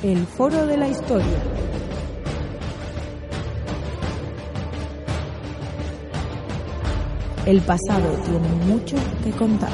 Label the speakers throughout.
Speaker 1: El Foro de la Historia. El pasado tiene mucho que contar.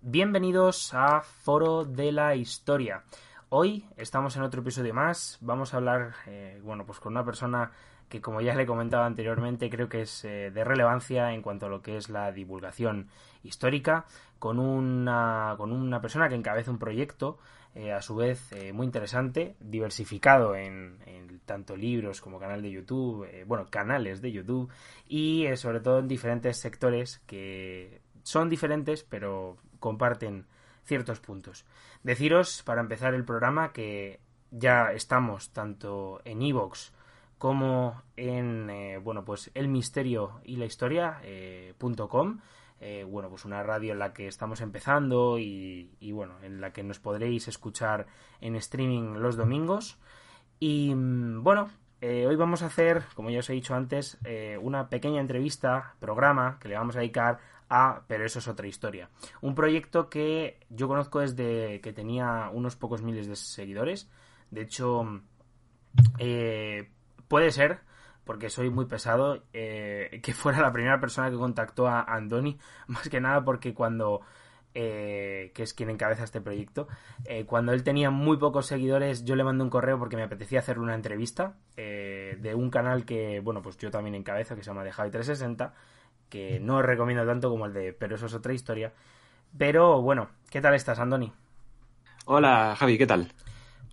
Speaker 2: Bienvenidos a Foro de la Historia. Hoy estamos en otro episodio más. Vamos a hablar, eh, bueno, pues con una persona que, como ya le he comentado anteriormente, creo que es eh, de relevancia en cuanto a lo que es la divulgación histórica, con una, con una persona que encabeza un proyecto, eh, a su vez muy interesante, diversificado en, en, tanto libros como canal de YouTube, bueno, canales de YouTube, y sobre todo en diferentes sectores que son diferentes, pero comparten ciertos puntos. Deciros, para empezar el programa, que ya estamos tanto en Evox como en, eh, bueno, pues el misterio y la historia eh, eh, bueno, pues una radio en la que estamos empezando y, y, bueno, en la que nos podréis escuchar en streaming los domingos. Y mm, bueno, eh, hoy vamos a hacer, como ya os he dicho antes, una pequeña entrevista, programa, que le vamos a dedicar a Pero eso es otra historia. Un proyecto que yo conozco desde que tenía unos pocos miles de seguidores. De hecho, eh, puede ser, porque soy muy pesado, que fuera la primera persona que contactó a Andoni, más que nada porque cuando eh, que es quien encabeza este proyecto, eh, cuando él tenía muy pocos seguidores, yo le mandé un correo porque me apetecía hacerle una entrevista eh, de un canal que, bueno, pues yo también encabezo, que se llama de Javi 360, que no os recomiendo tanto como el de Pero eso es otra historia. Pero bueno, ¿qué tal estás, Andoni?
Speaker 3: Hola, Javi, ¿qué tal?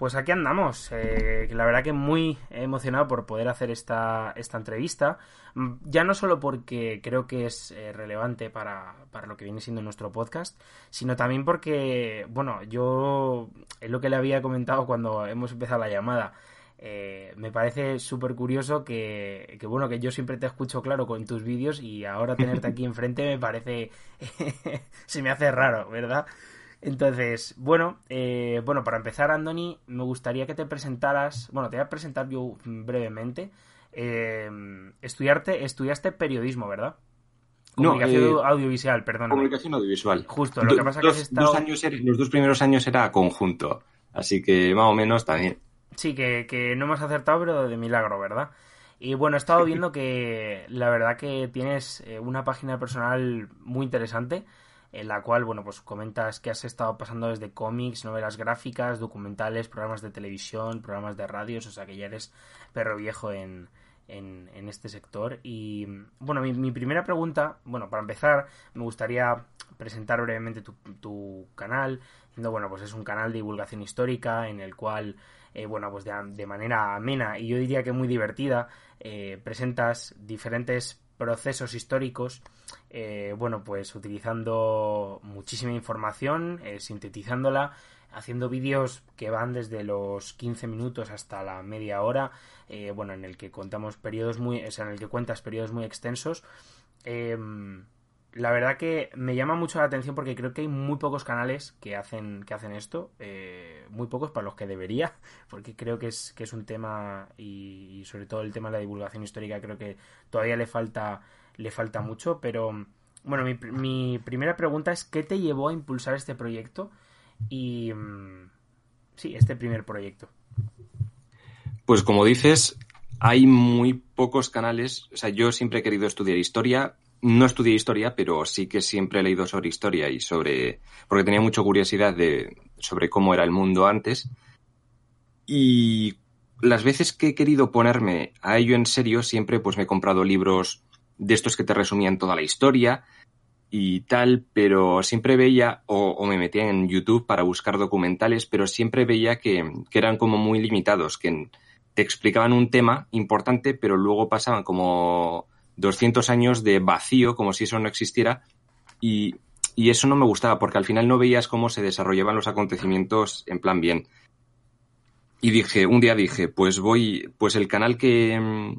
Speaker 2: Pues aquí andamos. Eh, la verdad que muy emocionado por poder hacer esta, esta entrevista. Mm, ya no solo porque creo que es eh, relevante para, para, lo que viene siendo nuestro podcast, sino también porque, bueno, yo es lo que le había comentado cuando hemos empezado la llamada. Eh, me parece súper curioso que, que, bueno, que yo siempre te escucho claro con tus vídeos y ahora tenerte aquí enfrente me parece, se me hace raro, ¿verdad? Entonces, bueno, eh, bueno, para empezar, Andoni, me gustaría que te presentaras, bueno, te voy a presentar yo brevemente. Eh, estudiarte, estudiaste periodismo, ¿verdad? Comunicación
Speaker 3: no,
Speaker 2: eh, audiovisual, perdón.
Speaker 3: Comunicación audiovisual.
Speaker 2: Justo, lo que pasa
Speaker 3: dos,
Speaker 2: que has estado...
Speaker 3: dos años, los dos primeros años era conjunto, así que más o menos también.
Speaker 2: Sí, que, que no me has acertado, pero de milagro, ¿verdad? Y bueno, he estado viendo que la verdad que tienes eh, una página personal muy interesante en la cual, bueno, pues comentas que has estado pasando desde cómics, novelas gráficas, documentales, programas de televisión, programas de radios, o sea que ya eres perro viejo en, en, este sector. Y bueno, mi, primera pregunta, bueno, para empezar, me gustaría presentar brevemente tu, tu canal. Bueno, pues es un canal de divulgación histórica en el cual, eh, bueno, pues de, de, manera amena y yo diría que muy divertida, eh, presentas diferentes procesos históricos, eh, bueno, pues utilizando muchísima información, eh, sintetizándola, haciendo vídeos que van desde los 15 minutos hasta la media hora, eh, bueno, en el que contamos periodos muy, o sea, en el que cuentas periodos muy extensos. La verdad que me llama mucho la atención porque creo que hay muy pocos canales que hacen, que hacen esto, muy pocos para los que debería, porque creo que es, que es un tema y, sobre todo el tema de la divulgación histórica creo que todavía le falta le falta mucho, pero bueno, mi, mi, primera pregunta es ¿qué te llevó a impulsar este proyecto? Y sí, este primer proyecto.
Speaker 3: Pues como dices, hay muy pocos canales, o sea, yo siempre he querido estudiar historia, no estudié historia, pero sí que siempre he leído sobre historia y sobre, porque tenía mucha curiosidad de, sobre cómo era el mundo antes. Y las veces que he querido ponerme a ello en serio, siempre pues me he comprado libros de estos que te resumían toda la historia y tal, pero siempre veía, o, me metía en YouTube para buscar documentales, pero siempre veía que, que, eran como muy limitados, que te explicaban un tema importante, pero luego pasaban como 200 años de vacío, como si eso no existiera, y, y eso no me gustaba, porque al final no veías cómo se desarrollaban los acontecimientos en plan bien. Y dije, un día dije, pues voy, pues el canal que,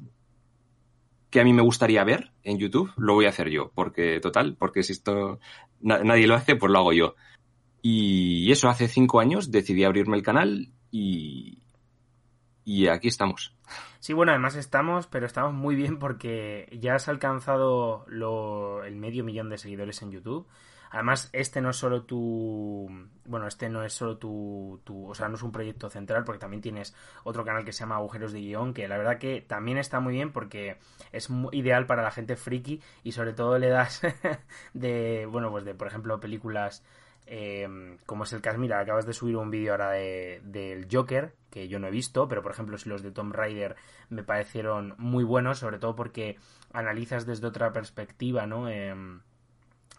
Speaker 3: que a mí me gustaría ver en YouTube, lo voy a hacer yo, porque total, porque si esto na nadie lo hace, pues lo hago yo. Y eso, hace cinco años decidí abrirme el canal y, y aquí estamos.
Speaker 2: Sí, bueno, además estamos, pero estamos muy bien porque ya has alcanzado lo, el medio millón de seguidores en YouTube. Además, este no es solo tu. Bueno, este no es solo tu, tu. O sea, no es un proyecto central, porque también tienes otro canal que se llama Agujeros de Guión, que la verdad que también está muy bien porque es ideal para la gente friki y sobre todo le das de. Bueno, pues de, por ejemplo, películas. Eh, como es el caso, mira, acabas de subir un vídeo ahora de, del Joker, que yo no he visto, pero por ejemplo los de Tom Raider me parecieron muy buenos, sobre todo porque analizas desde otra perspectiva, ¿no? Eh,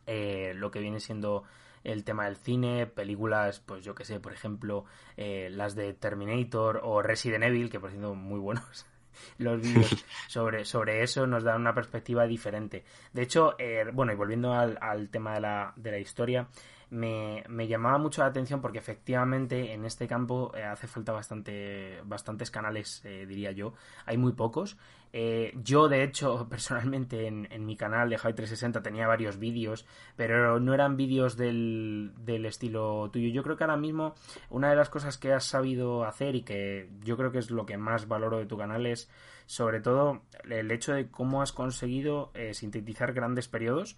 Speaker 2: eh, lo que viene siendo el tema del cine, películas, pues yo que sé, por ejemplo, eh, las de Terminator o Resident Evil, que por cierto muy buenos. Los vídeos sobre, sobre eso nos dan una perspectiva diferente. De hecho, eh, bueno, y volviendo al, al tema de la, de la historia, me, llamaba mucho la atención porque efectivamente en este campo eh, hace falta bastante, bastantes canales, eh, diría yo. Hay muy pocos. Eh, yo, de hecho, personalmente en, mi canal de High 360 tenía varios vídeos, pero no eran vídeos del, del estilo tuyo. Yo creo que ahora mismo una de las cosas que has sabido hacer y que yo creo que es lo que más valoro de tu canal es sobre todo el hecho de cómo has conseguido sintetizar grandes periodos.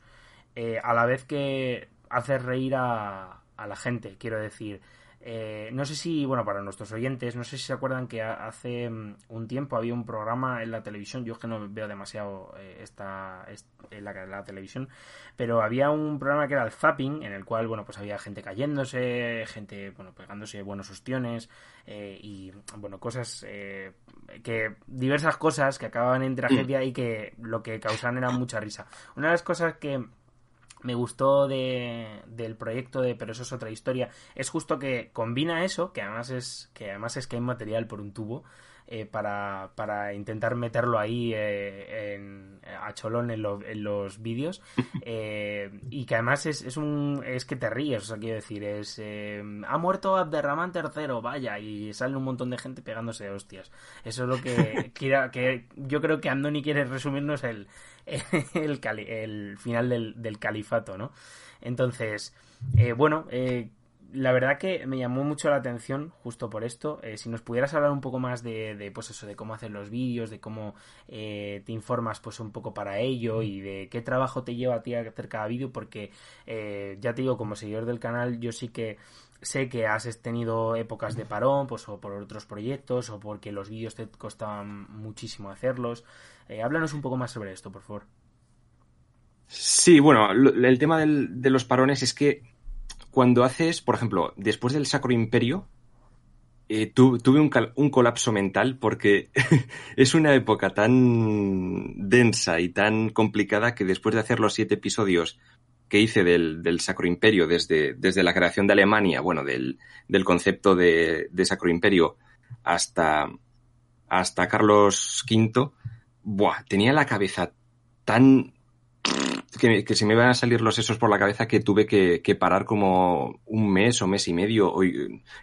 Speaker 2: a la vez que hacer reír a, a la gente, quiero decir. Eh, no sé si, bueno, para nuestros oyentes, no sé si se acuerdan que hace mm, un tiempo había un programa en la televisión, yo es que no veo demasiado eh, esta, esta la, la, televisión, pero había un programa que era el zapping, en el cual, bueno, pues había gente cayéndose, gente, bueno, pegándose buenos ostiones eh, y, bueno, cosas eh, que, diversas cosas que acababan en tragedia y que lo que causaban era mucha risa. Una de las cosas que me gustó de, del proyecto de Pero eso es otra historia. Es justo que combina eso que además es que además es que hay material por un tubo eh, para, para, intentar meterlo ahí eh, en, a cholón en, lo, en los vídeos eh, y que además es, es, un es que te ríes o sea quiero decir es eh, ha muerto Abderramán tercero vaya y sale un montón de gente pegándose de hostias eso es lo que quiera que yo creo que Andoni quiere resumirnos el el, el final del, del, califato, ¿no? Entonces, bueno, eh, la verdad que me llamó mucho la atención justo por esto. Eh, si nos pudieras hablar un poco más de, de, pues eso, de cómo hacer los vídeos, de cómo eh, te informas pues un poco para ello y de qué trabajo te lleva a ti a hacer cada vídeo, porque eh, ya te digo, como seguidor del canal, yo sí que sé que has tenido épocas de parón, pues o por otros proyectos, o porque los vídeos te costaban muchísimo hacerlos. Háblanos un poco más sobre esto, por favor.
Speaker 3: Sí, bueno, el tema de los parones es que cuando haces, por ejemplo, después del Sacro Imperio, eh, tu, tuve un, colapso mental porque es una época tan densa y tan complicada que después de hacer los siete episodios que hice del, Sacro Imperio desde, la creación de Alemania, bueno, del, del concepto de, de, Sacro Imperio hasta, hasta Carlos V, buah, tenía la cabeza tan que, se me iban a salir los sesos por la cabeza que tuve que, que, parar como un mes o mes y medio. O,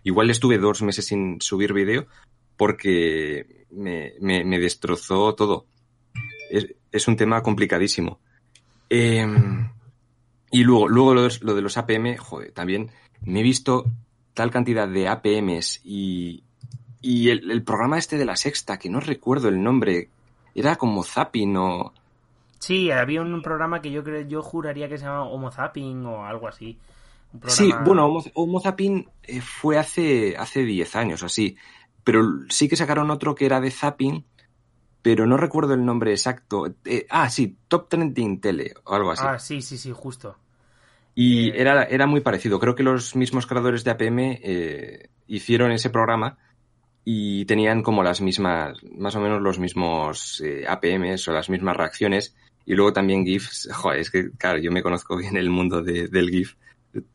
Speaker 3: igual estuve dos meses sin subir vídeo porque me, me, destrozó todo. Es, es, un tema complicadísimo. Eh, y luego, luego lo, de, lo de los APM, joder, también me he visto tal cantidad de APMs y, y el, el, programa este de la sexta, que no recuerdo el nombre, era como Zapping o...
Speaker 2: Sí, había un programa que yo creo, yo juraría que se llamaba Homo Zapping o algo así.
Speaker 3: Programa... Sí, bueno, Homo, Homo Zapping eh, fue hace, hace 10 años así. Pero sí que sacaron otro que era de Zapping, pero no recuerdo el nombre exacto. Eh, ah, sí, Top Trending Tele o algo así.
Speaker 2: Ah, sí, sí, sí, justo.
Speaker 3: Y eh... era, era muy parecido. Creo que los mismos creadores de APM eh, hicieron ese programa y tenían como las mismas, más o menos los mismos APMs o las mismas reacciones. Y luego también GIFs. Joder, es que, claro, yo me conozco bien el mundo de, del GIF.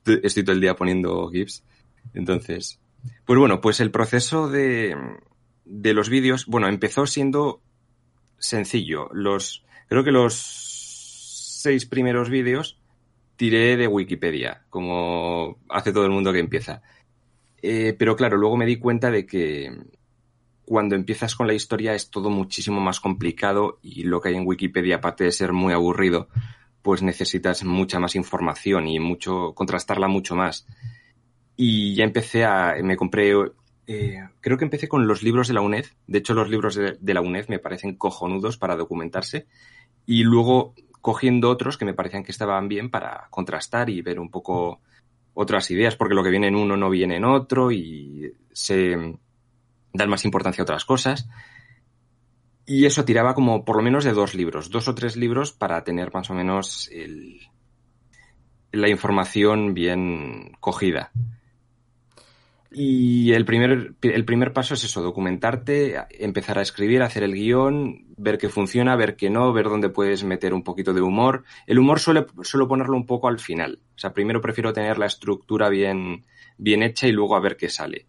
Speaker 3: Estoy todo el día poniendo GIFs. Entonces, pues bueno, pues el proceso de, de los vídeos, bueno, empezó siendo sencillo. Los, creo que los seis primeros vídeos tiré de Wikipedia, como hace todo el mundo que empieza. Eh, pero claro, luego me di cuenta de que cuando empiezas con la historia es todo muchísimo más complicado y lo que hay en Wikipedia, aparte de ser muy aburrido, pues necesitas mucha más información y mucho, contrastarla mucho más. Y ya empecé a, me compré, eh, creo que empecé con los libros de la UNED. De hecho, los libros de, de la UNED me parecen cojonudos para documentarse. Y luego cogiendo otros que me parecían que estaban bien para contrastar y ver un poco otras ideas, porque lo que viene en uno no viene en otro y se dan más importancia a otras cosas. Y eso tiraba como por lo menos de dos libros, dos o tres libros para tener más o menos la información bien cogida. Y el primer, el primer paso es eso, documentarte, empezar a escribir, hacer el guion, ver qué funciona, ver qué no, ver dónde puedes meter un poquito de humor. El humor suele, suelo ponerlo un poco al final. O sea, primero prefiero tener la estructura bien, bien hecha y luego a ver qué sale.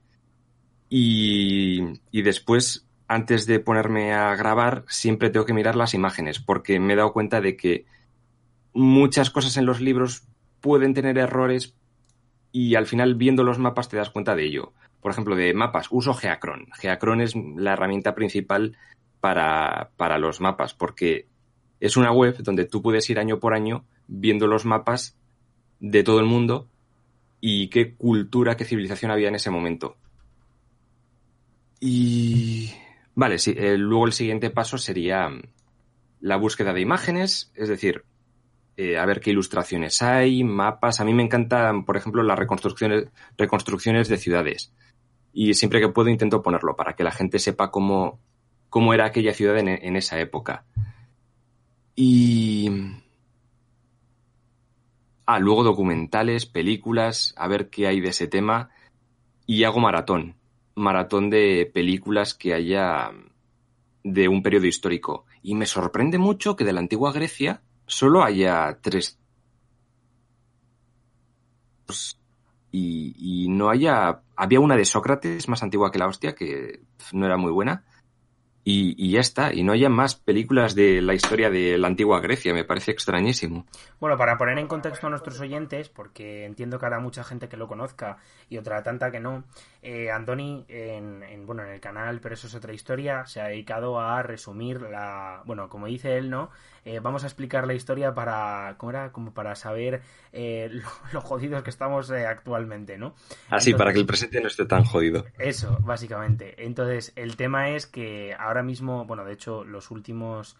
Speaker 3: Y, después, antes de ponerme a grabar, siempre tengo que mirar las imágenes, porque me he dado cuenta de que muchas cosas en los libros pueden tener errores y al final viendo los mapas te das cuenta de ello. Por ejemplo, de mapas, uso Geacron. Geacron es la herramienta principal para, para los mapas, porque es una web donde tú puedes ir año por año viendo los mapas de todo el mundo y qué cultura, qué civilización había en ese momento. Y vale, sí, eh, luego el siguiente paso sería la búsqueda de imágenes, es decir, eh, a ver qué ilustraciones hay, mapas. A mí me encantan, por ejemplo, las reconstrucciones, reconstrucciones de ciudades. Y siempre que puedo intento ponerlo para que la gente sepa cómo, cómo era aquella ciudad en, en esa época. Y... Ah, luego documentales, películas, a ver qué hay de ese tema. Y hago maratón. Maratón de películas que haya de un periodo histórico. Y me sorprende mucho que de la antigua Grecia solo haya tres y, y, no haya había una de Sócrates más antigua que la hostia que no era muy buena y, ya está, y no haya más películas de la historia de la antigua Grecia, me parece extrañísimo.
Speaker 2: Bueno, para poner en contexto a nuestros oyentes, porque entiendo que habrá mucha gente que lo conozca y otra tanta que no, eh, Andoni, en, bueno, en el canal, pero eso es otra historia, se ha dedicado a resumir la, bueno, como dice él, ¿no? Eh, vamos a explicar la historia para, ¿cómo era? Como para saber eh, lo, jodidos que estamos eh, actualmente, ¿no?
Speaker 3: Así, para que el presente no esté tan jodido.
Speaker 2: Eso, básicamente. Entonces, el tema es que ahora mismo, bueno, de hecho, los últimos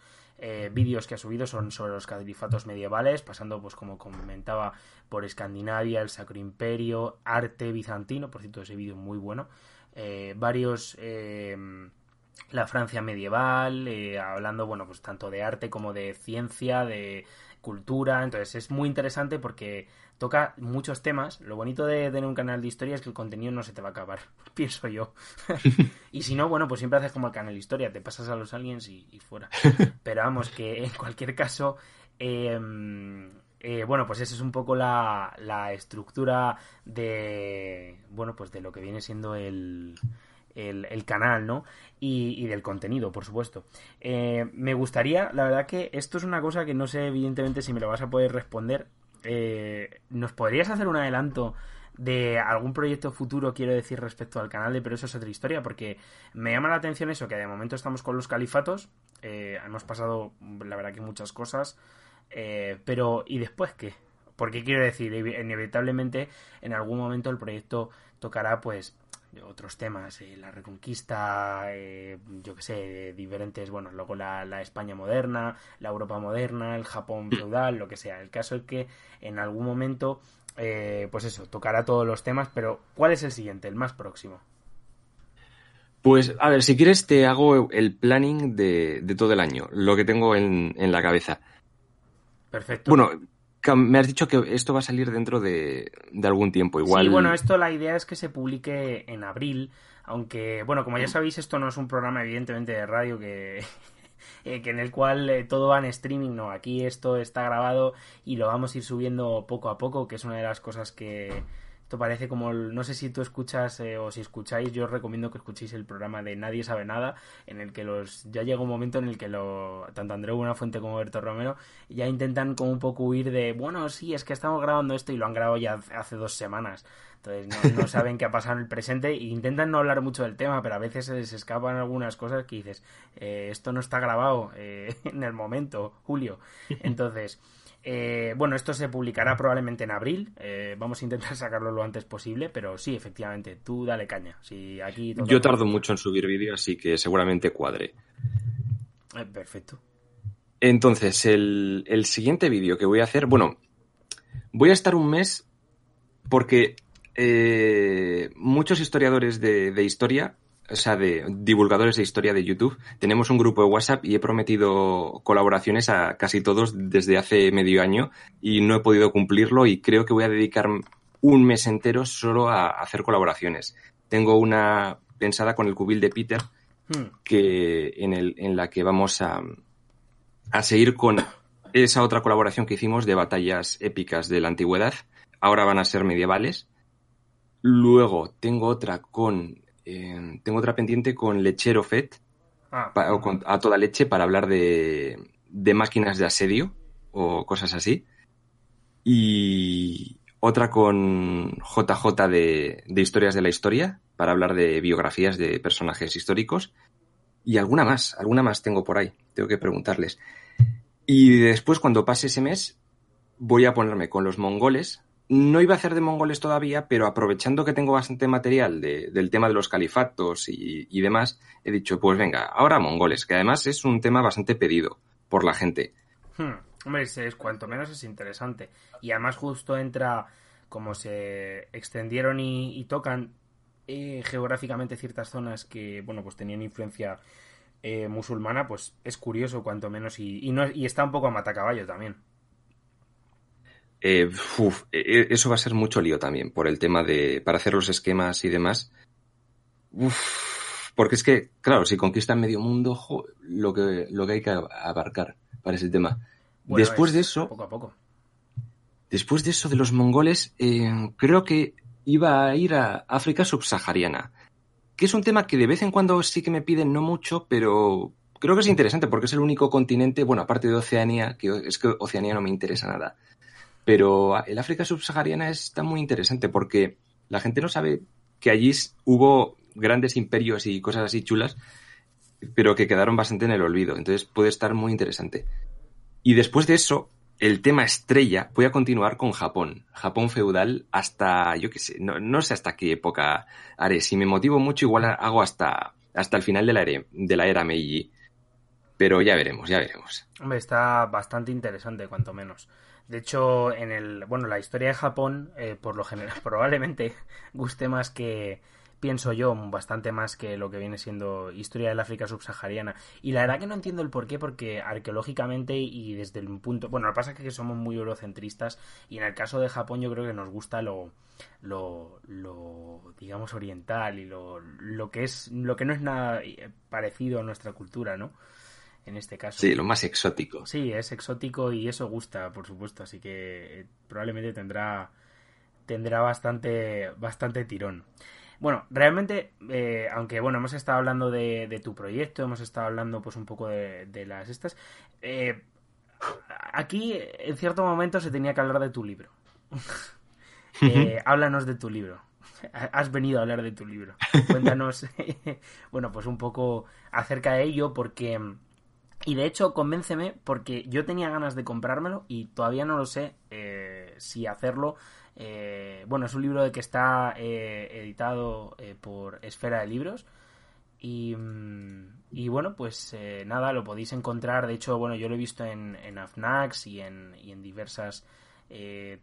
Speaker 2: vídeos que ha subido son sobre los califatos medievales, pasando, pues como comentaba, por Escandinavia, el Sacro Imperio, arte bizantino, por cierto, ese vídeo muy bueno. varios la Francia medieval, eh, hablando, bueno, pues tanto de arte como de ciencia, de cultura, entonces es muy interesante porque toca muchos temas. Lo bonito de tener un canal de historia es que el contenido no se te va a acabar, pienso yo. y si no, bueno, pues siempre haces como el canal de historia, te pasas a los aliens y, fuera. Pero vamos, que en cualquier caso, em, eh, bueno, pues esa es un poco la, la estructura de, bueno, pues de lo que viene siendo el el, canal, ¿no? Y, del contenido, por supuesto. Eh, me gustaría, la verdad que esto es una cosa que no sé evidentemente si me lo vas a poder responder. Eh, ¿Nos podrías hacer un adelanto de algún proyecto futuro, quiero decir, respecto al canal de Pero eso es otra historia? Porque me llama la atención eso, que de momento estamos con los califatos, eh, hemos pasado, la verdad que muchas cosas, pero ¿y después qué? Porque quiero decir, inevitablemente en algún momento el proyecto tocará pues otros temas, eh, la reconquista, eh, yo que sé, diferentes, bueno, luego la, la, España moderna, la Europa moderna, el Japón mm. feudal, lo que sea. El caso es que en algún momento, eh, pues eso, tocará todos los temas, pero ¿cuál es el siguiente, el más próximo?
Speaker 3: Pues, a ver, si quieres te hago el planning de, de todo el año, lo que tengo en, en la cabeza.
Speaker 2: Perfecto.
Speaker 3: Bueno, me has dicho que esto va a salir dentro de, algún tiempo, igual.
Speaker 2: Sí, bueno, esto la idea es que se publique en abril, aunque, bueno, como ya sabéis, esto no es un programa evidentemente de radio que, eh, que en el cual eh, todo va en streaming, no, aquí esto está grabado y lo vamos a ir subiendo poco a poco, que es una de las cosas que, esto parece como, no sé si tú escuchas eh, o si escucháis, yo os recomiendo que escuchéis el programa de Nadie sabe nada, en el que los ya llega un momento en el que lo, tanto Andreu Buenafuente como Berto Romero ya intentan como un poco huir de, bueno, sí, es que estamos grabando esto y lo han grabado ya hace dos semanas. Entonces no, saben qué ha pasado en el presente e intentan no hablar mucho del tema, pero a veces se les escapan algunas cosas que dices, eh, esto no está grabado eh, en el momento, Julio. Entonces... Eh, bueno, esto se publicará probablemente en abril. Eh, vamos a intentar sacarlo lo antes posible, pero sí, efectivamente, tú dale caña. Si aquí
Speaker 3: Yo tardo mucho en subir vídeo, así que seguramente cuadre.
Speaker 2: Eh, perfecto.
Speaker 3: Entonces, el, el siguiente vídeo que voy a hacer, bueno, voy a estar un mes porque eh, muchos historiadores de, de, historia, o sea, de divulgadores de historia de YouTube, tenemos un grupo de WhatsApp y he prometido colaboraciones a casi todos desde hace medio año y no he podido cumplirlo y creo que voy a dedicar un mes entero solo a, hacer colaboraciones. Tengo una pensada con el cubil de Peter, hmm. que en, el, en la que vamos a, a seguir con esa otra colaboración que hicimos de batallas épicas de la antigüedad. Ahora van a ser medievales. Luego tengo otra con. Eh, tengo otra pendiente con Lechero Fett. Ah. Pa, o con, a toda leche para hablar de, de máquinas de asedio o cosas así. Y otra con JJ de, de historias de la historia para hablar de biografías de personajes históricos. Y alguna más, alguna más tengo por ahí. Tengo que preguntarles. Y después, cuando pase ese mes, voy a ponerme con los mongoles. No iba a hacer de mongoles todavía, pero aprovechando que tengo bastante material de, del tema de los califatos y, demás, he dicho, pues venga, ahora mongoles, que además es un tema bastante pedido por la gente.
Speaker 2: Hmm. Hombre, es, cuanto menos es interesante. Y además justo entra, como se extendieron y, tocan eh, geográficamente ciertas zonas que, bueno, pues tenían influencia eh, musulmana, pues es curioso cuanto menos y, y está un poco a matacaballo también.
Speaker 3: Eh, uf, eso va a ser mucho lío también por el tema de para hacer los esquemas y demás. Uf, porque es que, claro, si conquistan medio mundo, jo, lo que lo que hay que abarcar para ese tema.
Speaker 2: Bueno,
Speaker 3: después de eso,
Speaker 2: poco a poco.
Speaker 3: Después de eso de los mongoles, eh, creo que iba a ir a África subsahariana que es un tema que de vez en cuando sí que me piden, no mucho, pero creo que es interesante porque es el único continente, bueno, aparte de Oceanía, que es que Oceanía no me interesa nada, pero el África subsahariana está muy interesante porque la gente no sabe que allí hubo grandes imperios y cosas así chulas, pero que quedaron bastante en el olvido, entonces puede estar muy interesante. Y después de eso, el tema estrella, voy a continuar con Japón. Japón feudal hasta, yo qué sé, no, no, sé hasta qué época haré. Si me motivo mucho, igual hago hasta, hasta el final de la, era, de la era Meiji. Pero ya veremos, ya veremos.
Speaker 2: Hombre, está bastante interesante, cuanto menos. De hecho, en el, bueno, la historia de Japón, eh, por lo general, probablemente guste más que, pienso yo, bastante más que lo que viene siendo historia del África subsahariana. Y la verdad que no entiendo el por qué, porque arqueológicamente y desde el punto... Bueno, lo que pasa es que somos muy eurocentristas y en el caso de Japón yo creo que nos gusta lo, lo, lo digamos, oriental y lo, lo, que es, lo que no es nada parecido a nuestra cultura, ¿no? En este caso.
Speaker 3: Sí, lo más exótico.
Speaker 2: Sí, es exótico y eso gusta, por supuesto, así que probablemente tendrá tendrá bastante bastante tirón. Bueno, realmente, eh, aunque bueno, hemos estado hablando de, de, tu proyecto, hemos estado hablando pues un poco de, de las estas. Eh, aquí, en cierto momento, se tenía que hablar de tu libro. eh, háblanos de tu libro. Has venido a hablar de tu libro. Cuéntanos, bueno, pues un poco acerca de ello, porque. Y de hecho, convénceme, porque yo tenía ganas de comprármelo y todavía no lo sé eh, si hacerlo eh, bueno, es un libro de que está eh, editado eh, por Esfera de Libros. Y, mm, y bueno, pues nada, lo podéis encontrar. De hecho, bueno, yo lo he visto en, en AFNAX y en, y en diversas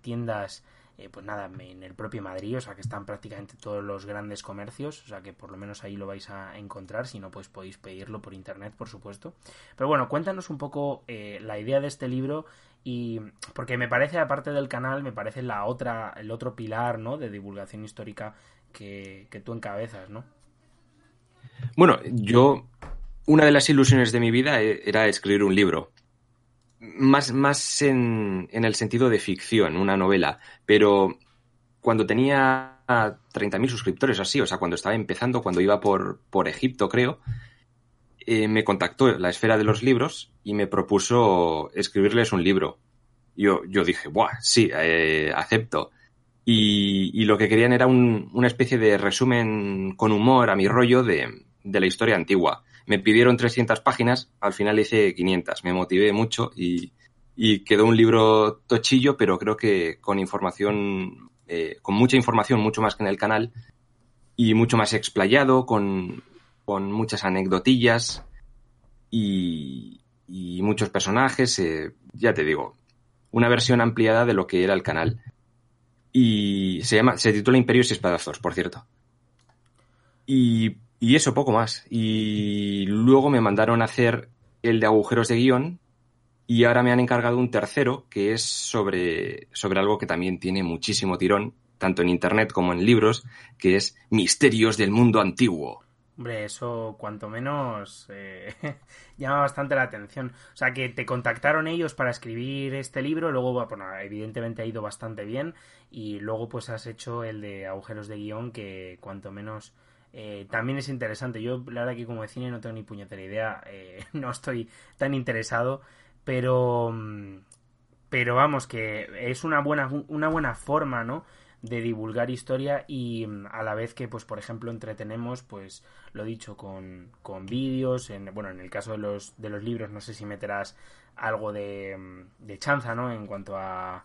Speaker 2: tiendas. Pues nada, en el propio Madrid, o sea que están prácticamente todos los grandes comercios, o sea que por lo menos ahí lo vais a encontrar, si no pues podéis pedirlo por internet, por supuesto. Pero bueno, cuéntanos un poco la idea de este libro y porque me parece aparte del canal me parece la otra el otro pilar no de divulgación histórica que, que tú encabezas no
Speaker 3: bueno yo una de las ilusiones de mi vida e, era escribir un libro más más en, en el sentido de ficción una novela pero cuando tenía 30.000 suscriptores así o sea cuando estaba empezando cuando iba por por Egipto creo eh, me contactó la esfera de los libros y me propuso escribirles un libro. Yo, yo dije, ¡buah! Sí, eh, acepto. Y, y, lo que querían era un, una especie de resumen con humor a mi rollo de, de, la historia antigua. Me pidieron 300 páginas, al final hice 500. Me motivé mucho y, quedó un libro tochillo, pero creo que con información, eh, con mucha información, mucho más que en el canal, y mucho más explayado, con, con muchas anecdotillas y, y muchos personajes, eh, ya te digo, una versión ampliada de lo que era el canal. Y se llama, se titula Imperios y Espadazos, por cierto. Y, y eso, poco más. Y luego me mandaron a hacer el de agujeros de guion, y ahora me han encargado un tercero que es sobre, sobre algo que también tiene muchísimo tirón, tanto en Internet como en libros, que es Misterios del Mundo Antiguo.
Speaker 2: Hombre, eso cuanto menos eh, llama bastante la atención. O sea, que te contactaron ellos para escribir este libro, luego, bueno, evidentemente ha ido bastante bien, y luego pues has hecho el de agujeros de guion, que cuanto menos eh, también es interesante. Yo, la verdad que como de cine no tengo ni puñetera idea, eh, no estoy tan interesado, pero mm, pero vamos que es una buena una buena forma no de divulgar historia y mm, a la vez que pues por ejemplo entretenemos pues lo dicho con, con vídeos en bueno en el caso de los de los libros no sé si meterás algo de, mm, de chanza no en cuanto a,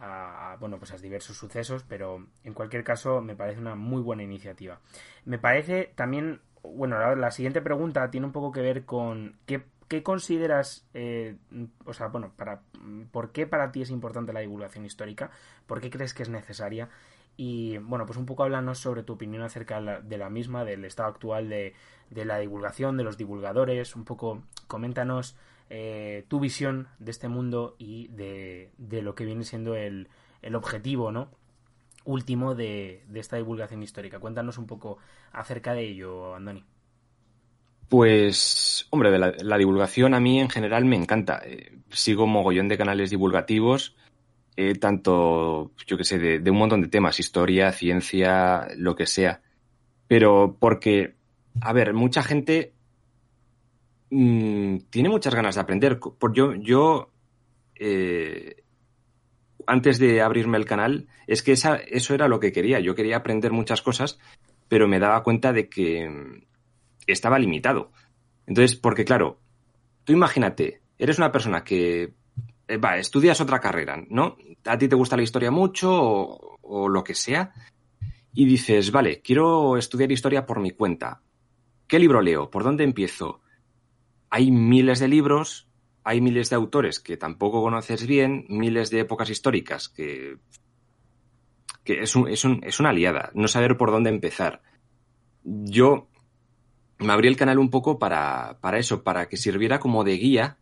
Speaker 2: a, bueno pues a diversos sucesos pero en cualquier caso me parece una muy buena iniciativa me parece también bueno la, siguiente pregunta tiene un poco que ver con qué ¿Qué consideras, eh, o sea, bueno, para, ¿por qué para ti es importante la divulgación histórica? ¿Por qué crees que es necesaria? Y bueno, pues un poco háblanos sobre tu opinión acerca de la misma, del estado actual de, la divulgación, de los divulgadores, un poco coméntanos eh, tu visión de este mundo y de, lo que viene siendo el, objetivo, ¿no? último de, de esta divulgación histórica. Cuéntanos un poco acerca de ello, Andoni.
Speaker 3: Pues, hombre, la, divulgación a mí en general me encanta. Eh, sigo mogollón de canales divulgativos, eh, tanto, yo que sé, de, un montón de temas, historia, ciencia, lo que sea. Pero porque, a ver, mucha gente mm, tiene muchas ganas de aprender. Por yo, yo eh, antes de abrirme el canal, es que esa, eso era lo que quería. Yo quería aprender muchas cosas, pero me daba cuenta de que estaba limitado. Entonces, porque claro, tú imagínate, eres una persona que, eh, va, estudias otra carrera, ¿no? A ti te gusta la historia mucho o, lo que sea, y dices, vale, quiero estudiar historia por mi cuenta. ¿Qué libro leo? ¿Por dónde empiezo? Hay miles de libros, hay miles de autores que tampoco conoces bien, miles de épocas históricas que, que es, un, es, un, es una aliada, no saber por dónde empezar. Yo me abrí el canal un poco para, para eso, para que sirviera como de guía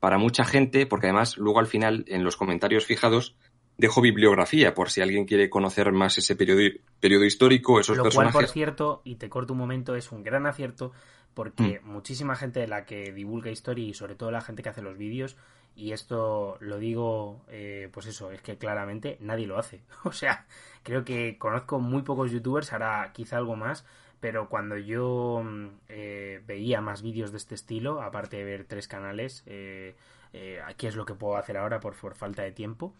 Speaker 3: para mucha gente, porque además luego al final en los comentarios fijados dejo bibliografía por si alguien quiere conocer más ese periodo, periodo histórico, esos
Speaker 2: Lo
Speaker 3: personajes.
Speaker 2: Cual, por cierto, y te corto un momento, es un gran acierto porque mm. muchísima gente de la que divulga historia y sobre todo la gente que hace los vídeos, y esto lo digo, eh, pues eso, es que claramente nadie lo hace. O sea, creo que conozco muy pocos youtubers, ahora quizá algo más, pero cuando yo mm, eh, veía más vídeos de este estilo, aparte de ver tres canales, eh, eh, aquí es lo que puedo hacer ahora por, falta de tiempo,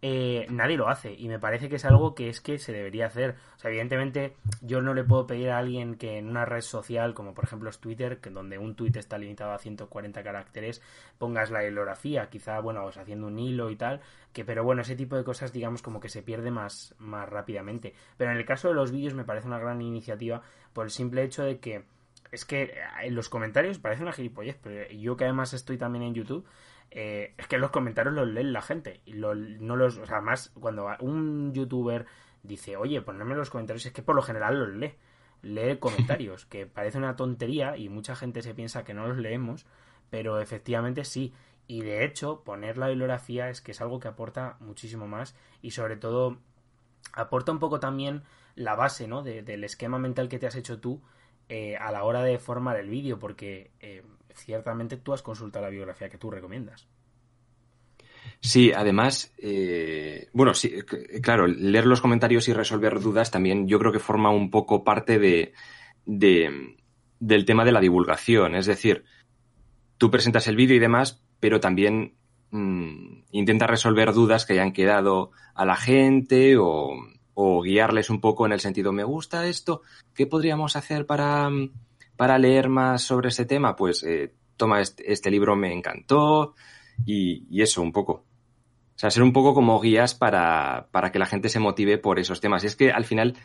Speaker 2: eh, nadie lo hace y me parece que es algo que es que se debería hacer. O sea, evidentemente yo no le puedo pedir a alguien que en una red social, como por ejemplo es Twitter, que donde un tweet está limitado a 140 caracteres, pongas la bibliografía, quizá, bueno, o haciendo un hilo y tal, que pero bueno, ese tipo de cosas digamos como que se pierde más, más rápidamente. Pero en el caso de los vídeos me parece una gran iniciativa por el simple hecho de que es que en los comentarios parece una gilipollez, pero yo que además estoy también en YouTube, eh, es que los comentarios los lee la gente. Y no los, o sea, más cuando un youtuber dice, oye, ponedme los comentarios, es que por lo general los lee. Lee comentarios, que parece una tontería y mucha gente se piensa que no los leemos, pero efectivamente sí. Y de hecho, poner la bibliografía es que es algo que aporta muchísimo más y sobre todo aporta un poco también la base, ¿no? del esquema mental que te has hecho tú eh, a la hora de formar el vídeo, porque eh, ciertamente tú has consultado la biografía que tú recomiendas.
Speaker 3: Sí, además, eh, bueno, sí, claro, leer los comentarios y resolver dudas también yo creo que forma un poco parte de, del tema de la divulgación. Es decir, tú presentas el vídeo y demás, pero también mm, intenta resolver dudas que hayan quedado a la gente o, o, guiarles un poco en el sentido, me gusta esto, ¿qué podríamos hacer para, para leer más sobre ese tema, pues eh, toma este, este, libro, me encantó y, eso un poco. O sea, ser un poco como guías para, para que la gente se motive por esos temas. Y es que al final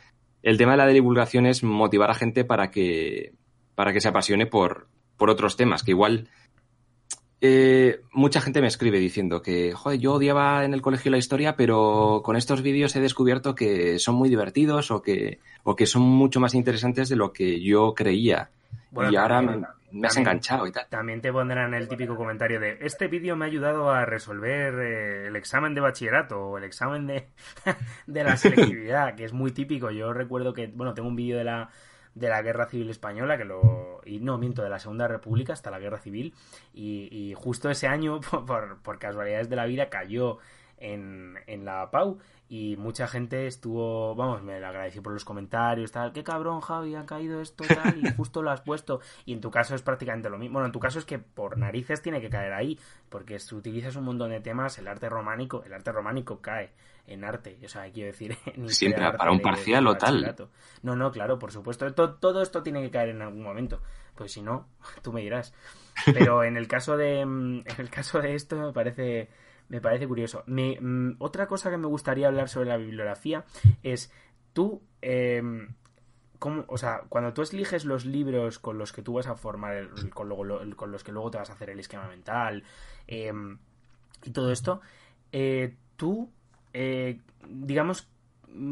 Speaker 3: el tema de la divulgación es motivar a gente para que, para que se apasione por, por otros temas, que igual eh, mucha gente me escribe diciendo que, joder, yo odiaba en el colegio la historia, pero con estos vídeos he descubierto que son muy divertidos o que, o que son mucho más interesantes de lo que yo creía. Y ahora me, has enganchado y tal.
Speaker 2: También te pondrán el típico comentario de, este vídeo me ha ayudado a resolver eh, el examen de bachillerato o el examen de, de la selectividad, que es muy típico. Yo recuerdo que, bueno, tengo un vídeo de la de la Guerra Civil Española, que lo. y no, miento, de la Segunda República hasta la Guerra Civil. Y, justo ese año, por, por, casualidades de la vida, cayó en, en la PAU y mucha gente estuvo, vamos, me lo agradecí por los comentarios, tal, qué cabrón Javi, ha caído esto, tal, y justo lo has puesto. Y en tu caso es prácticamente lo mismo. Bueno, en tu caso es que por narices tiene que caer ahí, porque si utilizas un montón de temas, el arte románico, el arte románico cae en arte, o sea, quiero decir...
Speaker 3: Siempre, para un parcial o tal.
Speaker 2: No, no, claro, por supuesto. Todo, todo esto tiene que caer en algún momento, pues si no, tú me dirás. Pero en el caso de, en el caso de esto me parece me parece curioso. Mm, otra cosa que me gustaría hablar sobre la bibliografía es tú, eh, cómo, o sea, cuando tú eliges los libros con los que tú vas a formar, con, con, los que luego te vas a hacer el esquema mental em, y todo esto, eh, tú, eh, digamos,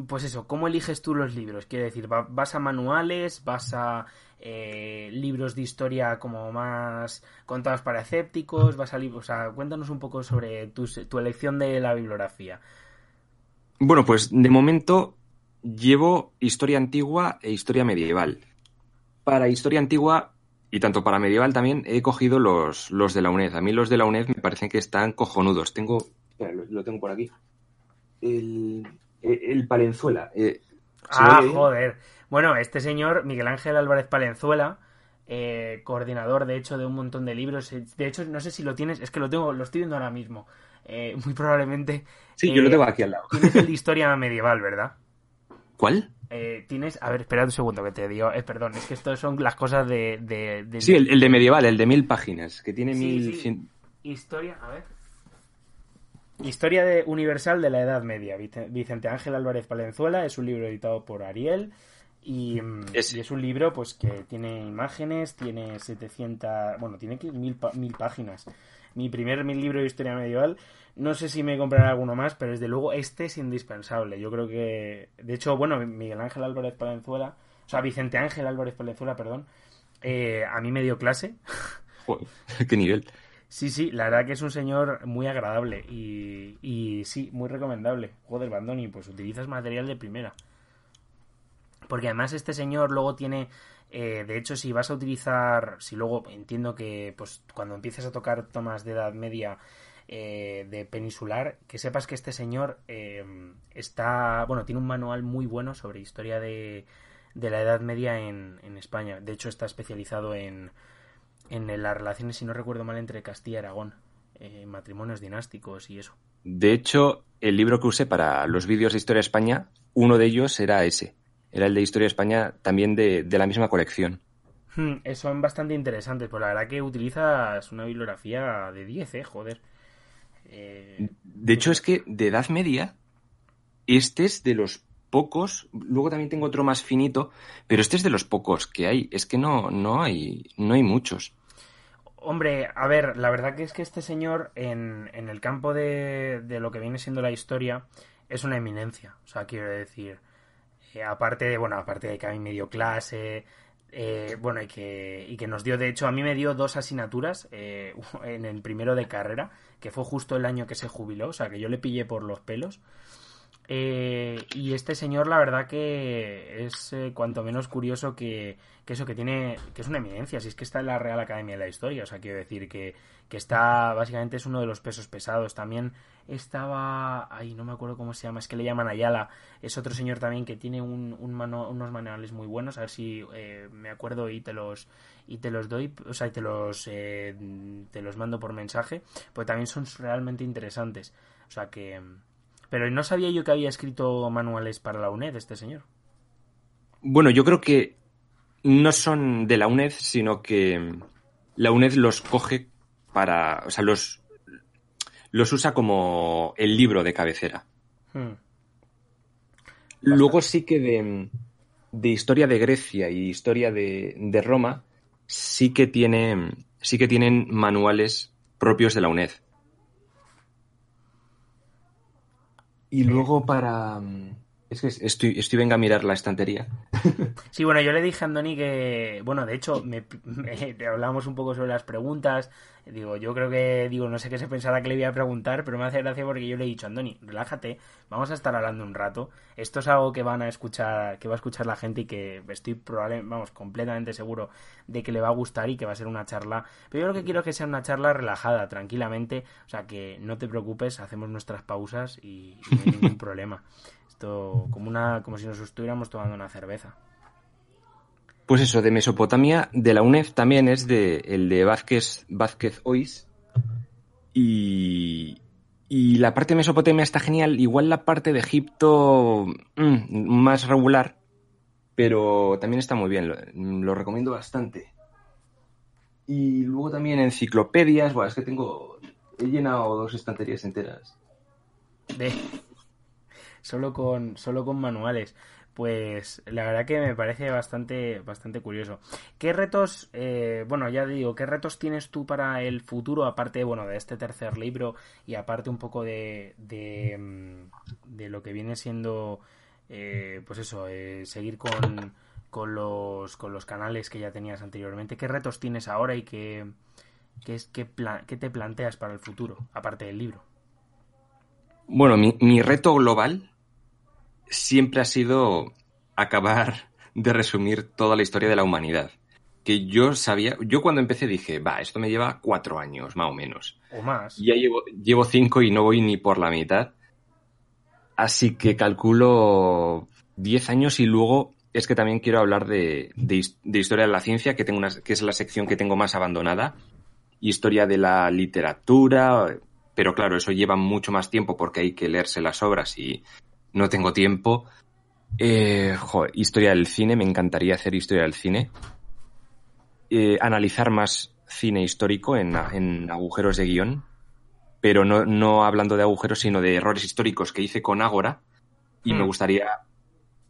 Speaker 2: pues eso, ¿cómo eliges tú los libros? Quiero decir, ¿vas a manuales? ¿Vas a eh, libros de historia como más contados para escépticos? ¿Vas a o sea, cuéntanos un poco sobre tu, tu elección de la bibliografía.
Speaker 3: Bueno, pues de momento llevo historia antigua e historia medieval. Para historia antigua y tanto para medieval también he cogido los, los de la UNED. A mí los de la UNED me parecen que están cojonudos. Tengo, lo tengo por aquí. El, el Palenzuela. Eh,
Speaker 2: ah, joder. Bueno, este señor, Miguel Ángel Álvarez Palenzuela, eh, coordinador de hecho de un montón de libros. De hecho, no sé si lo tienes, es que lo tengo, lo estoy viendo ahora mismo. muy probablemente.
Speaker 3: Sí, yo lo tengo aquí al lado.
Speaker 2: Tienes el de historia medieval, ¿verdad?
Speaker 3: ¿Cuál?
Speaker 2: tienes, a ver, espera un segundo que te digo, perdón, es que esto son las cosas de...
Speaker 3: Sí, el, de medieval, el de mil páginas, que tiene mil...
Speaker 2: Historia, a ver. Historia de, Universal de la Edad Media. Vicente Ángel Álvarez Palenzuela es un libro editado por Ariel y, mm, es un libro pues que tiene imágenes, tiene 700, bueno, tiene mil, mil páginas. Mi primer mil libro de historia medieval, no sé si me compraré alguno más, pero desde luego este es indispensable. Yo creo que, de hecho, bueno, Miguel Ángel Álvarez Palenzuela, o sea, Vicente Ángel Álvarez Palenzuela, perdón, eh, a mí me dio clase.
Speaker 3: ¿Qué nivel?
Speaker 2: Sí, sí, la verdad que es un señor muy agradable y, y sí, muy recomendable. Joder, Bandoni, pues utilizas material de primera. Porque además este señor luego tiene, eh, de hecho, si vas a utilizar, si luego entiendo que pues cuando empieces a tocar tomas de edad media eh, de peninsular, que sepas que este señor eh, está, bueno, tiene un manual muy bueno sobre historia de, de la Edad Media en, en España. De hecho, está especializado en en las relaciones, si no recuerdo mal, entre Castilla y Aragón, eh, matrimonios dinásticos y eso.
Speaker 3: De hecho, el libro que usé para los vídeos de Historia España, uno de ellos era ese. Era el de Historia España también de, la misma colección.
Speaker 2: Hmm, eh, son bastante interesantes, pues la verdad que utilizas una bibliografía de 10, ¿eh? Joder.
Speaker 3: Eh, de hecho, es que de Edad Media, este es de los pocos, luego también tengo otro más finito, pero este es de los pocos que hay, es que no, no hay, no hay muchos.
Speaker 2: Hombre, a ver, la verdad que es que este señor en, en el campo de, de, lo que viene siendo la historia es una eminencia. O sea, quiero decir, eh, aparte de, bueno, aparte de que a mí me dio clase, eh, bueno, y que, y que nos dio, de hecho, a mí me dio dos asignaturas eh, en el primero de carrera, que fue justo el año que se jubiló, o sea, que yo le pillé por los pelos. Eh, y este señor, la verdad que es eh, cuanto menos curioso que, eso que tiene, que es una eminencia, si es que está en la Real Academia de la Historia, o sea, quiero decir que, que está, básicamente es uno de los pesos pesados. También estaba, ay, no me acuerdo cómo se llama, es que le llaman Ayala, es otro señor también que tiene un, unos manuales muy buenos, a ver si eh, me acuerdo y te los y te los doy, o sea, y te los, te los mando por mensaje, pues también son realmente interesantes. O sea que, pero no sabía yo que había escrito manuales para la UNED este señor.
Speaker 3: Bueno, yo creo que no son de la UNED, sino que la UNED los coge para, o sea, los, los usa como el libro de cabecera. Hmm. Luego sí que de, de, historia de Grecia y historia de, de, Roma sí que tiene, sí que tienen manuales propios de la UNED. Y luego para... Es que estoy, estoy venga a mirar la estantería.
Speaker 2: Sí, bueno, yo le dije a Andoni que, bueno, de hecho, me, hablamos un poco sobre las preguntas. Digo, yo creo que, digo, no sé qué se pensará que le voy a preguntar, pero me hace gracia porque yo le he dicho, Andoni, relájate, vamos a estar hablando un rato. Esto es algo que van a escuchar, que va a escuchar la gente y que estoy probablemente, vamos, completamente seguro de que le va a gustar y que va a ser una charla. Pero yo lo que quiero es que sea una charla relajada, tranquilamente. O sea, que no te preocupes, hacemos nuestras pausas y no hay ningún problema como una como si nos estuviéramos tomando una cerveza.
Speaker 3: Pues eso, de Mesopotamia, de la UNED también es de el de Vázquez, Vázquez Ois. Y, y la parte de Mesopotamia está genial. Igual la parte de Egipto mm, más regular, pero también está muy bien. Lo, recomiendo bastante. Y luego también enciclopedias. Bueno, es que tengo. He llenado dos estanterías enteras.
Speaker 2: De, solo con, solo con manuales. Pues la verdad que me parece bastante, bastante curioso. ¿Qué retos, eh, bueno, ya digo, qué retos tienes tú para el futuro, aparte, bueno, de este tercer libro y aparte un poco de, de, mm, lo que viene siendo, eh, pues eso, eh, seguir con, con, los, con los canales que ya tenías anteriormente? ¿Qué retos tienes ahora y qué, qué, es, qué, qué te planteas para el futuro, aparte del libro?
Speaker 3: Bueno, mi, mi reto global siempre ha sido acabar de resumir toda la historia de la humanidad. Que yo sabía, yo cuando empecé dije, va, esto me lleva cuatro años, más o menos.
Speaker 2: O más.
Speaker 3: ya llevo, llevo cinco y no voy ni por la mitad. Así que calculo diez años y luego es que también quiero hablar de, de, historia de la ciencia, que, tengo una, que es la sección que tengo más abandonada. Historia de la literatura, pero claro, eso lleva mucho más tiempo porque hay que leerse las obras y no tengo tiempo. Eh, historia del cine, me encantaría hacer historia del cine. Eh, analizar más cine histórico en, agujeros de guion, pero no, no, hablando de agujeros, sino de errores históricos que hice con Ágora. Y me hmm. gustaría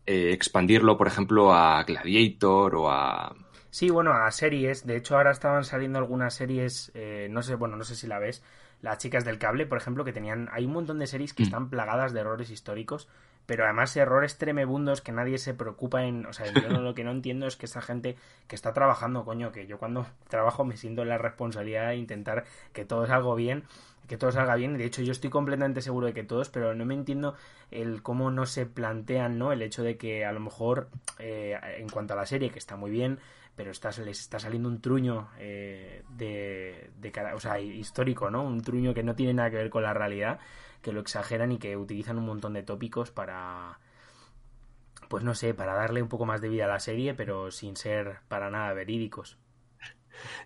Speaker 3: eh, expandirlo, por ejemplo, a Gladiator o a.
Speaker 2: Sí, bueno, a series. De hecho, ahora estaban saliendo algunas series, eh, no sé, bueno, no sé si la ves, las chicas del cable, por ejemplo, que tenían. Hay un montón de series que mm. están plagadas de errores históricos, pero además errores tremebundos que nadie se preocupa en. O sea, yo lo que no entiendo es que esa gente que está trabajando, coño, que yo cuando trabajo me siento en la responsabilidad de intentar que todo salga bien que todo salga bien. De hecho, yo estoy completamente seguro de que todos, pero no me entiendo el cómo no se plantean, ¿no? El hecho de que a lo mejor, eh, en cuanto a la serie, que está muy bien, pero está, les está saliendo un truño eh, de, de, o sea, histórico, ¿no? Un truño que no tiene nada que ver con la realidad, que lo exageran y que utilizan un montón de tópicos para, pues no sé, para darle un poco más de vida a la serie, pero sin ser para nada verídicos.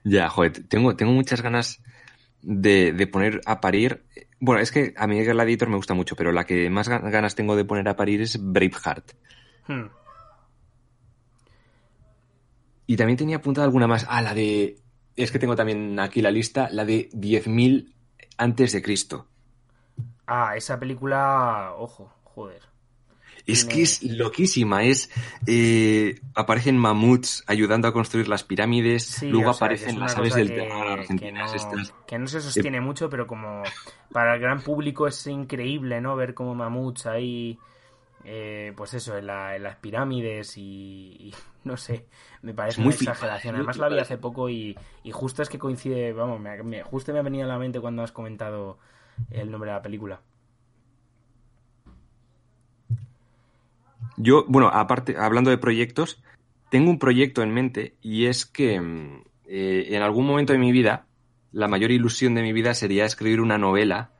Speaker 3: Ya, joder, tengo, tengo muchas ganas de, de poner a parir. Bueno, es que a mí Gladiator me gusta mucho, pero la que más ganas tengo de poner a parir es Braveheart. Hmm. Y también tenía apuntada alguna más. Ah, la de. Es que tengo también aquí la lista, la de 10.000 antes de Cristo.
Speaker 2: Ah, esa película. Ojo, joder.
Speaker 3: Es que es loquísima, es eh, aparecen mamuts ayudando a construir las pirámides, luego aparecen las aves del
Speaker 2: que, que, no, que no se sostiene mucho, pero como para el gran público es increíble, ¿no? Ver como mamuts ahí eh, pues eso, en, las pirámides y, no sé, me parece una exageración. Además la vi hace poco y, justo es que coincide, vamos, me, justo me ha venido a la mente cuando has comentado el nombre de la película.
Speaker 3: Yo, bueno, aparte, hablando de proyectos, tengo un proyecto en mente y es que mm, eh, en algún momento de mi vida, la mayor ilusión de mi vida sería escribir una novela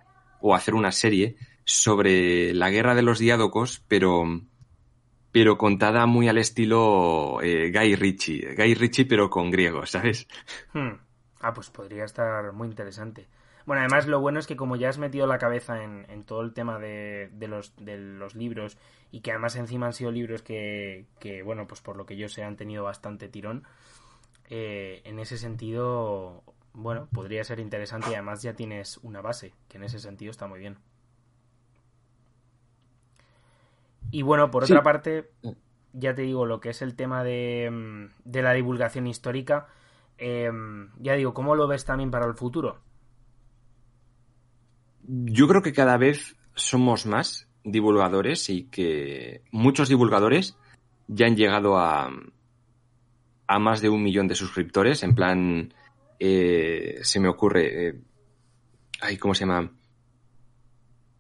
Speaker 3: o hacer una serie sobre la guerra de los diádocos, pero, pero contada muy al estilo eh, Guy Ritchie. Guy Ritchie, pero con griego, ¿sabes?
Speaker 2: Hmm. Ah, pues podría estar muy interesante. Bueno, además lo bueno es que como ya has metido la cabeza en, en todo el tema de, de, los, de los libros y que además encima han sido libros que, que bueno, pues por lo que yo sé han tenido bastante tirón, eh, en ese sentido, bueno, podría ser interesante y además ya tienes una base, que en ese sentido está muy bien. Y bueno, por otra parte, ya te digo, lo que es el tema de, mm, la divulgación histórica, em, ya digo, ¿cómo lo ves también para el futuro?
Speaker 3: Yo creo que cada vez somos más divulgadores y que muchos divulgadores ya han llegado a, a más de un millón de suscriptores. En plan, eh, se me ocurre, eh, ay, ¿cómo se llama?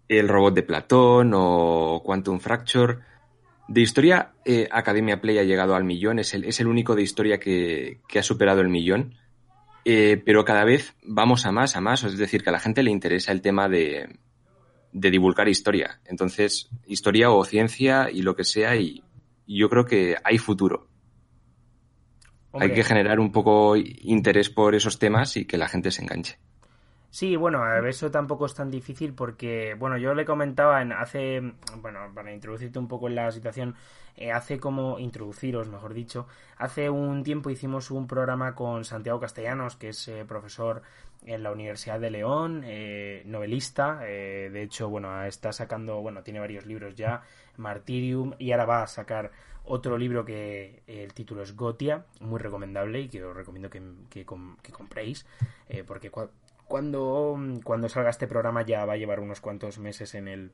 Speaker 3: El robot de Platón o Quantum Fracture. De historia, eh, Academia Play ha llegado al millón, es el, es el único de historia que, que ha superado el millón. Eh, pero cada vez vamos a más, a más, es decir, que a la gente le interesa el tema de, de divulgar historia. Entonces, historia o ciencia y lo que sea, y, y yo creo que hay futuro.
Speaker 2: Hombre,
Speaker 3: Hay que generar un poco interés por esos temas y que la gente se enganche.
Speaker 2: Sí, bueno, eso tampoco es tan difícil porque, bueno, yo le comentaba en hace, bueno, para introducirte un poco en la situación, eh, hace como, introduciros, mejor dicho, hace un tiempo hicimos un programa con Santiago Castellanos, que es eh, profesor en la Universidad de León, eh, novelista, eh, de hecho, bueno, está sacando, bueno, tiene varios libros ya, Martyrium, y ahora va a sacar otro libro que el título es Gotia, muy recomendable y que os recomiendo que, que, com- que compréis, eh, porque cuando, cuando salga este programa ya va a llevar unos cuantos meses en el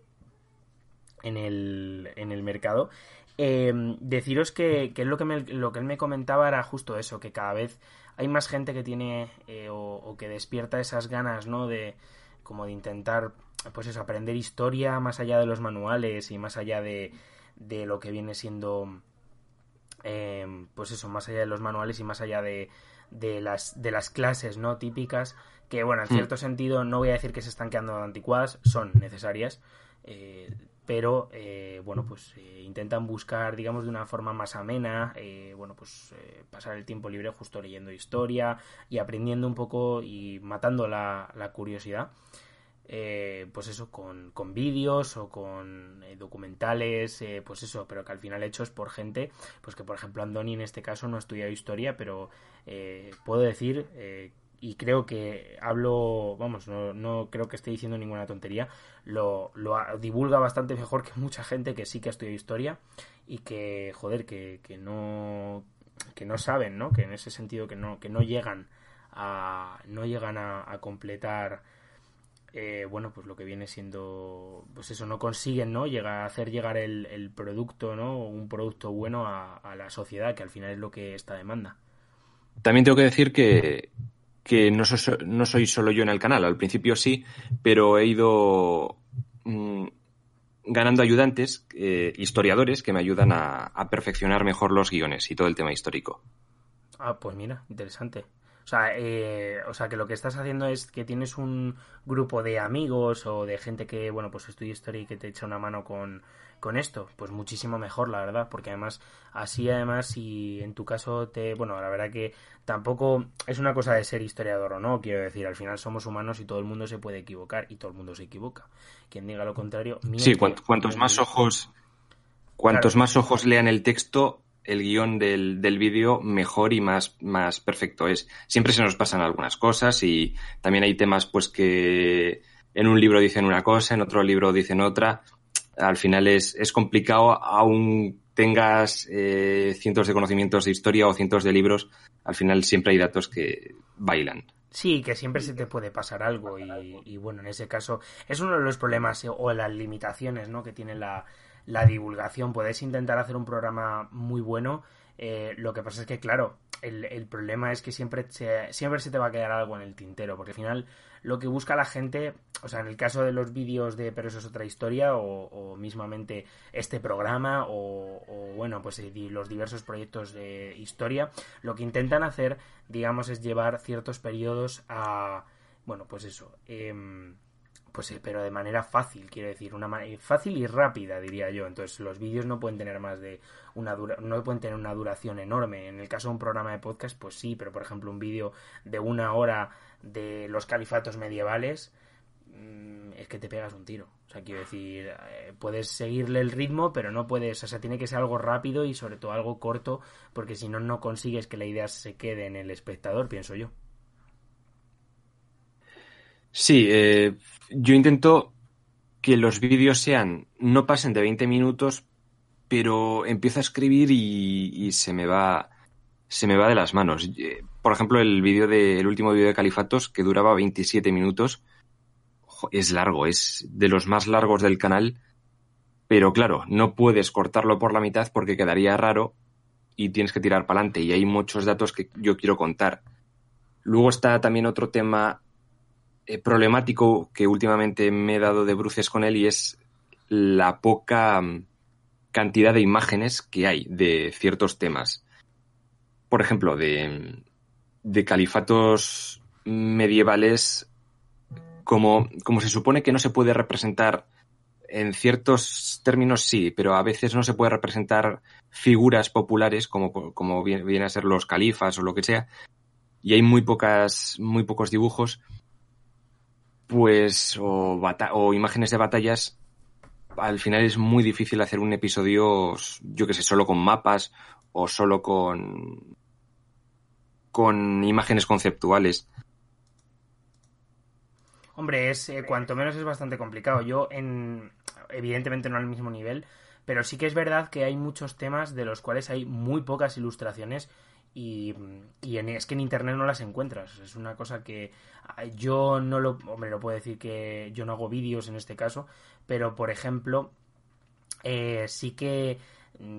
Speaker 2: en el, en el mercado. Eh, deciros que, que es lo que, me, lo que él me comentaba era justo eso, que cada vez hay más gente que tiene eh, o, que despierta esas ganas, ¿no? De como de intentar, pues eso, aprender historia más allá de los manuales y más allá de, de lo que viene siendo, eh, pues eso, más allá de los manuales y más allá de, de las, de las clases, ¿no? Típicas, que bueno, en
Speaker 3: Mm.
Speaker 2: cierto sentido no voy a decir que se están quedando anticuadas, son necesarias, eh, pero eh, bueno, pues eh, intentan buscar, digamos, de una forma más amena, bueno, pues pasar el tiempo libre justo leyendo historia y aprendiendo un poco y matando la, la curiosidad. Pues eso, con, con vídeos o con documentales, pues eso, pero que al final hechos por gente, pues que por ejemplo Andoni en este caso no ha estudiado historia, pero puedo decir, y creo que hablo, vamos, no, no creo que esté diciendo ninguna tontería, lo, lo divulga bastante mejor que mucha gente que sí que ha estudiado historia y que, joder, que, que no que no saben, ¿no? Que en ese sentido que no, que no llegan a, no llegan a, completar eh, bueno, pues lo que viene siendo, pues eso, no consiguen, ¿no? Llega hacer llegar el, el producto, ¿no? Un producto bueno a, a la sociedad, que al final es lo que esta demanda.
Speaker 3: También tengo que decir que, que no, soy, no soy solo yo en el canal. Al principio sí, pero he ido mm, ganando ayudantes, eh, historiadores, que me ayudan a perfeccionar mejor los guiones y todo el tema histórico.
Speaker 2: Ah, pues mira, interesante. O sea, eh, o sea, que lo que estás haciendo es que tienes un grupo de amigos o de gente que, bueno, pues estudia historia y que te echa una mano con, con esto. Pues muchísimo mejor, la verdad, porque además, así además, si en tu caso te, bueno, la verdad que tampoco es una cosa de ser historiador o no, quiero decir, al final somos humanos y todo el mundo se puede equivocar y todo el mundo se equivoca. Quien diga lo contrario, miente.
Speaker 3: Sí, cuant- cuantos más ojos, cuantos
Speaker 2: Claro.
Speaker 3: más ojos lean el texto, el guion del, del vídeo mejor y más, más perfecto es. Siempre se nos pasan algunas cosas y también hay temas pues que en un libro dicen una cosa, en otro libro dicen otra. Al final es, es complicado, aún tengas eh, cientos de conocimientos de historia o cientos de libros, al final siempre hay datos que bailan.
Speaker 2: Sí, que siempre se te puede pasar algo y, y, bueno, en ese caso es uno de los problemas eh, o las limitaciones ¿no? que tiene la, la divulgación. Puedes intentar hacer un programa muy bueno, eh, lo que pasa es que, claro, el, el problema es que siempre, se, siempre se te va a quedar algo en el tintero, porque al final lo que busca la gente, o sea, en el caso de los vídeos de Pero eso es otra historia, o, o mismamente este programa, o, o bueno, pues eh, los diversos proyectos de historia, lo que intentan hacer, digamos, es llevar ciertos periodos a, bueno, pues eso, em, pues eh, pero de manera fácil, quiero decir, una fácil y rápida, diría yo. Entonces, los vídeos no pueden tener más de una dura no pueden tener una duración enorme. En el caso de un programa de podcast, pues sí, pero por ejemplo, un vídeo de una hora de los califatos medievales mm, es que te pegas un tiro. O sea, quiero decir, eh, puedes seguirle el ritmo, pero no puedes, o sea, tiene que ser algo rápido y sobre todo algo corto, porque si no, no consigues que la idea se quede en el espectador, pienso yo.
Speaker 3: Sí, eh, yo intento que los vídeos sean, no pasen de 20 minutos, pero empiezo a escribir y, se me va, se me va de las manos. Eh, Por ejemplo, el vídeo de, el último vídeo de Califatos, que duraba 27 minutos, es largo, es de los más largos del canal, pero claro, no puedes cortarlo por la mitad porque quedaría raro y tienes que tirar para adelante y hay muchos datos que yo quiero contar. Luego está también otro tema problemático que últimamente me he dado de bruces con él y es la poca mm, cantidad de imágenes que hay de ciertos temas. Por ejemplo, de, de califatos medievales, como, como se supone que no se puede representar en ciertos términos sí, pero a veces no se puede representar figuras populares como, como vienen a ser los califas o lo que sea, y hay muy pocas, muy pocos dibujos, pues, o, o imágenes de batallas, al final es muy difícil hacer un episodio, yo que sé, solo con mapas o solo con, con imágenes conceptuales.
Speaker 2: Hombre, es eh, cuanto menos es bastante complicado. Yo, en, evidentemente no al mismo nivel, pero sí que es verdad que hay muchos temas de los cuales hay muy pocas ilustraciones y, es que en internet no las encuentras. Es una cosa que ah, yo no lo. Hombre, lo puedo decir que yo no hago vídeos en este caso, pero por ejemplo, eh, sí que.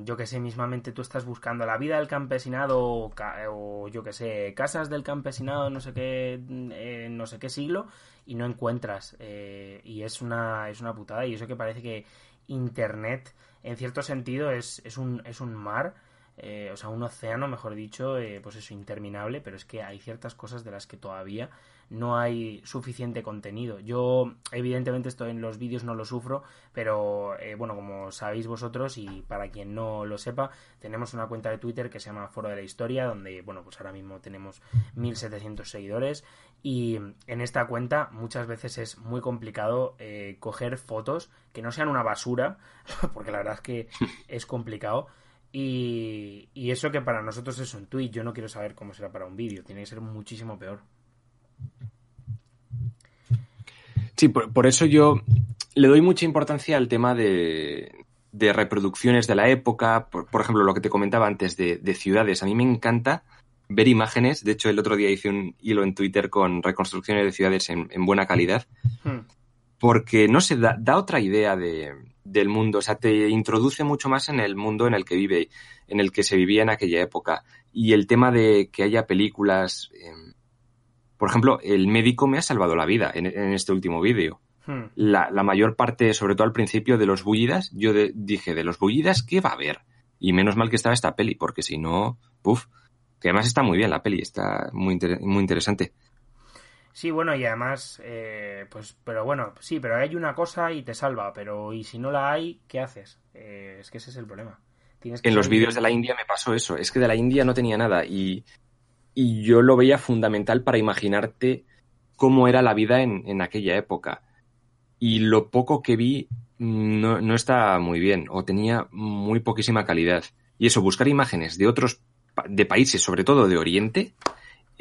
Speaker 2: Yo que sé, mismamente tú estás buscando la vida del campesinado o, yo que sé, casas del campesinado no sé qué, eh, no sé qué siglo y no encuentras. Eh, y es una, es una putada. Y eso que parece que Internet, en cierto sentido, es, es, un, es un mar eh, o sea, un océano, mejor dicho, eh, pues eso, interminable, pero es que hay ciertas cosas de las que todavía no hay suficiente contenido. Yo, evidentemente, esto en los vídeos no lo sufro, pero eh, bueno, como sabéis vosotros y para quien no lo sepa, tenemos una cuenta de Twitter que se llama Foro de la Historia, donde, bueno, pues ahora mismo tenemos 1700 seguidores y en esta cuenta muchas veces es muy complicado coger fotos que no sean una basura, porque la verdad es que es complicado y, eso que para nosotros es un tweet, yo no quiero saber cómo será para un vídeo, tiene que ser muchísimo peor.
Speaker 3: Sí, por, eso yo le doy mucha importancia al tema de, reproducciones de la época, por, ejemplo, lo que te comentaba antes de, ciudades. A mí me encanta ver imágenes, de hecho el otro día hice un hilo en Twitter con reconstrucciones de ciudades en, buena calidad, hmm. porque no sé, da otra idea de, del mundo, o sea, te introduce mucho más en el mundo en el que vive, en el que se vivía en aquella época. Y el tema de que haya películas, em, por ejemplo, el médico me ha salvado la vida en, este último vídeo. Hmm. La, mayor parte, sobre todo al principio de los bullidas, yo dije, de los bullidas, ¿qué va a haber? Y menos mal que estaba esta peli, porque si no, puff, que además está muy bien la peli, está muy, muy interesante.
Speaker 2: Sí, bueno, y además, eh, pues, pero bueno, sí, pero hay una cosa y te salva, pero y si no la hay, ¿qué haces? Eh, es que ese es el problema.
Speaker 3: en los vídeos de la India me pasó eso, es que de la India no tenía nada y, y yo lo veía fundamental para imaginarte cómo era la vida en, en aquella época. Y lo poco que vi no, no está muy bien o tenía muy poquísima calidad. Y eso, buscar imágenes de otros de países, sobre todo de Oriente,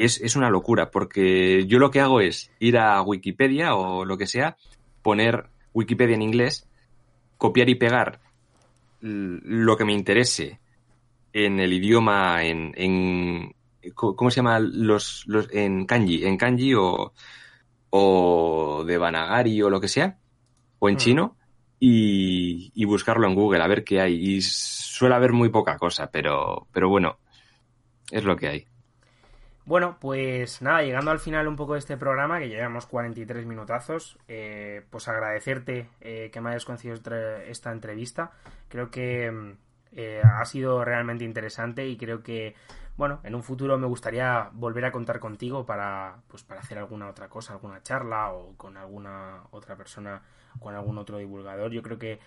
Speaker 3: es, una locura, porque yo lo que hago es ir a Wikipedia o lo que sea, poner Wikipedia en inglés, copiar y pegar lo que me interese en el idioma, en, en ¿cómo se llama? Los, los, en kanji, en kanji o, o de Banagari o lo que sea, o en mm. chino, y, y, buscarlo en Google, a ver qué hay. Y suele haber muy poca cosa, pero, pero bueno, es lo que hay.
Speaker 2: Bueno, pues nada, llegando al final un poco de este programa, que llevamos 43 minutazos, eh, pues agradecerte eh, que me hayas concedido esta entrevista. Creo que mm, eh, ha sido realmente interesante y creo que, bueno, en un futuro me gustaría volver a contar contigo para, pues, para hacer alguna otra cosa, alguna charla o con alguna otra persona, con algún otro divulgador. Yo creo que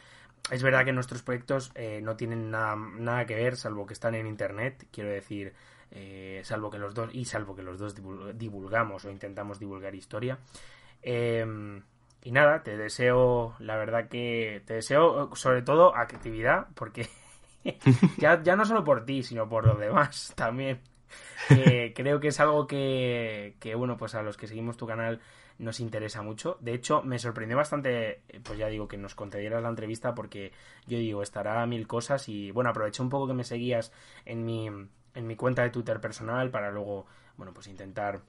Speaker 2: es verdad que nuestros proyectos no tienen nada que ver, salvo que están en Internet, quiero decir eh, salvo que los dos, y salvo que los dos divulgamos o intentamos divulgar historia. Em, y nada, te deseo, la verdad que te deseo sobre todo actividad, porque ya, ya no solo por ti, sino por los demás también. creo que es algo que, que, bueno, pues a los que seguimos tu canal nos interesa mucho. De hecho, me sorprendió bastante, pues ya digo, que nos concedieras la entrevista porque yo digo, estará mil cosas y bueno, aproveché un poco que me seguías en mi en mi cuenta de Twitter personal para luego, bueno, pues intentar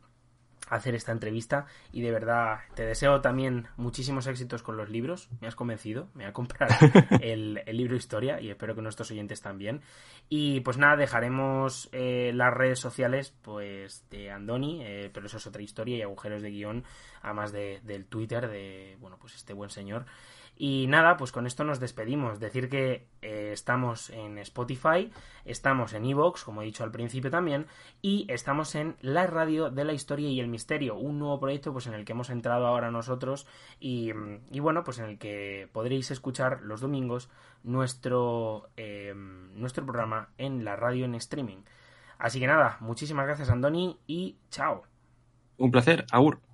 Speaker 2: hacer esta entrevista y de verdad te deseo también muchísimos éxitos con los libros. Me has convencido, me voy a comprar el, libro Historia y espero que nuestros oyentes también. Y pues nada, dejaremos eh, las redes sociales pues de Andoni, eh, pero eso es otra historia y agujeros de guion, además de, del Twitter de bueno pues este buen señor. Y nada, pues con esto nos despedimos. Decir que eh, estamos en Spotify, estamos en Evox, como he dicho al principio también, y estamos en la radio de la historia y el misterio, un nuevo proyecto pues en el que hemos entrado ahora nosotros y, bueno, pues en el que podréis escuchar los domingos nuestro, em, nuestro programa en la radio en streaming. Así que nada, muchísimas gracias Andoni y chao.
Speaker 3: Un placer, Aur.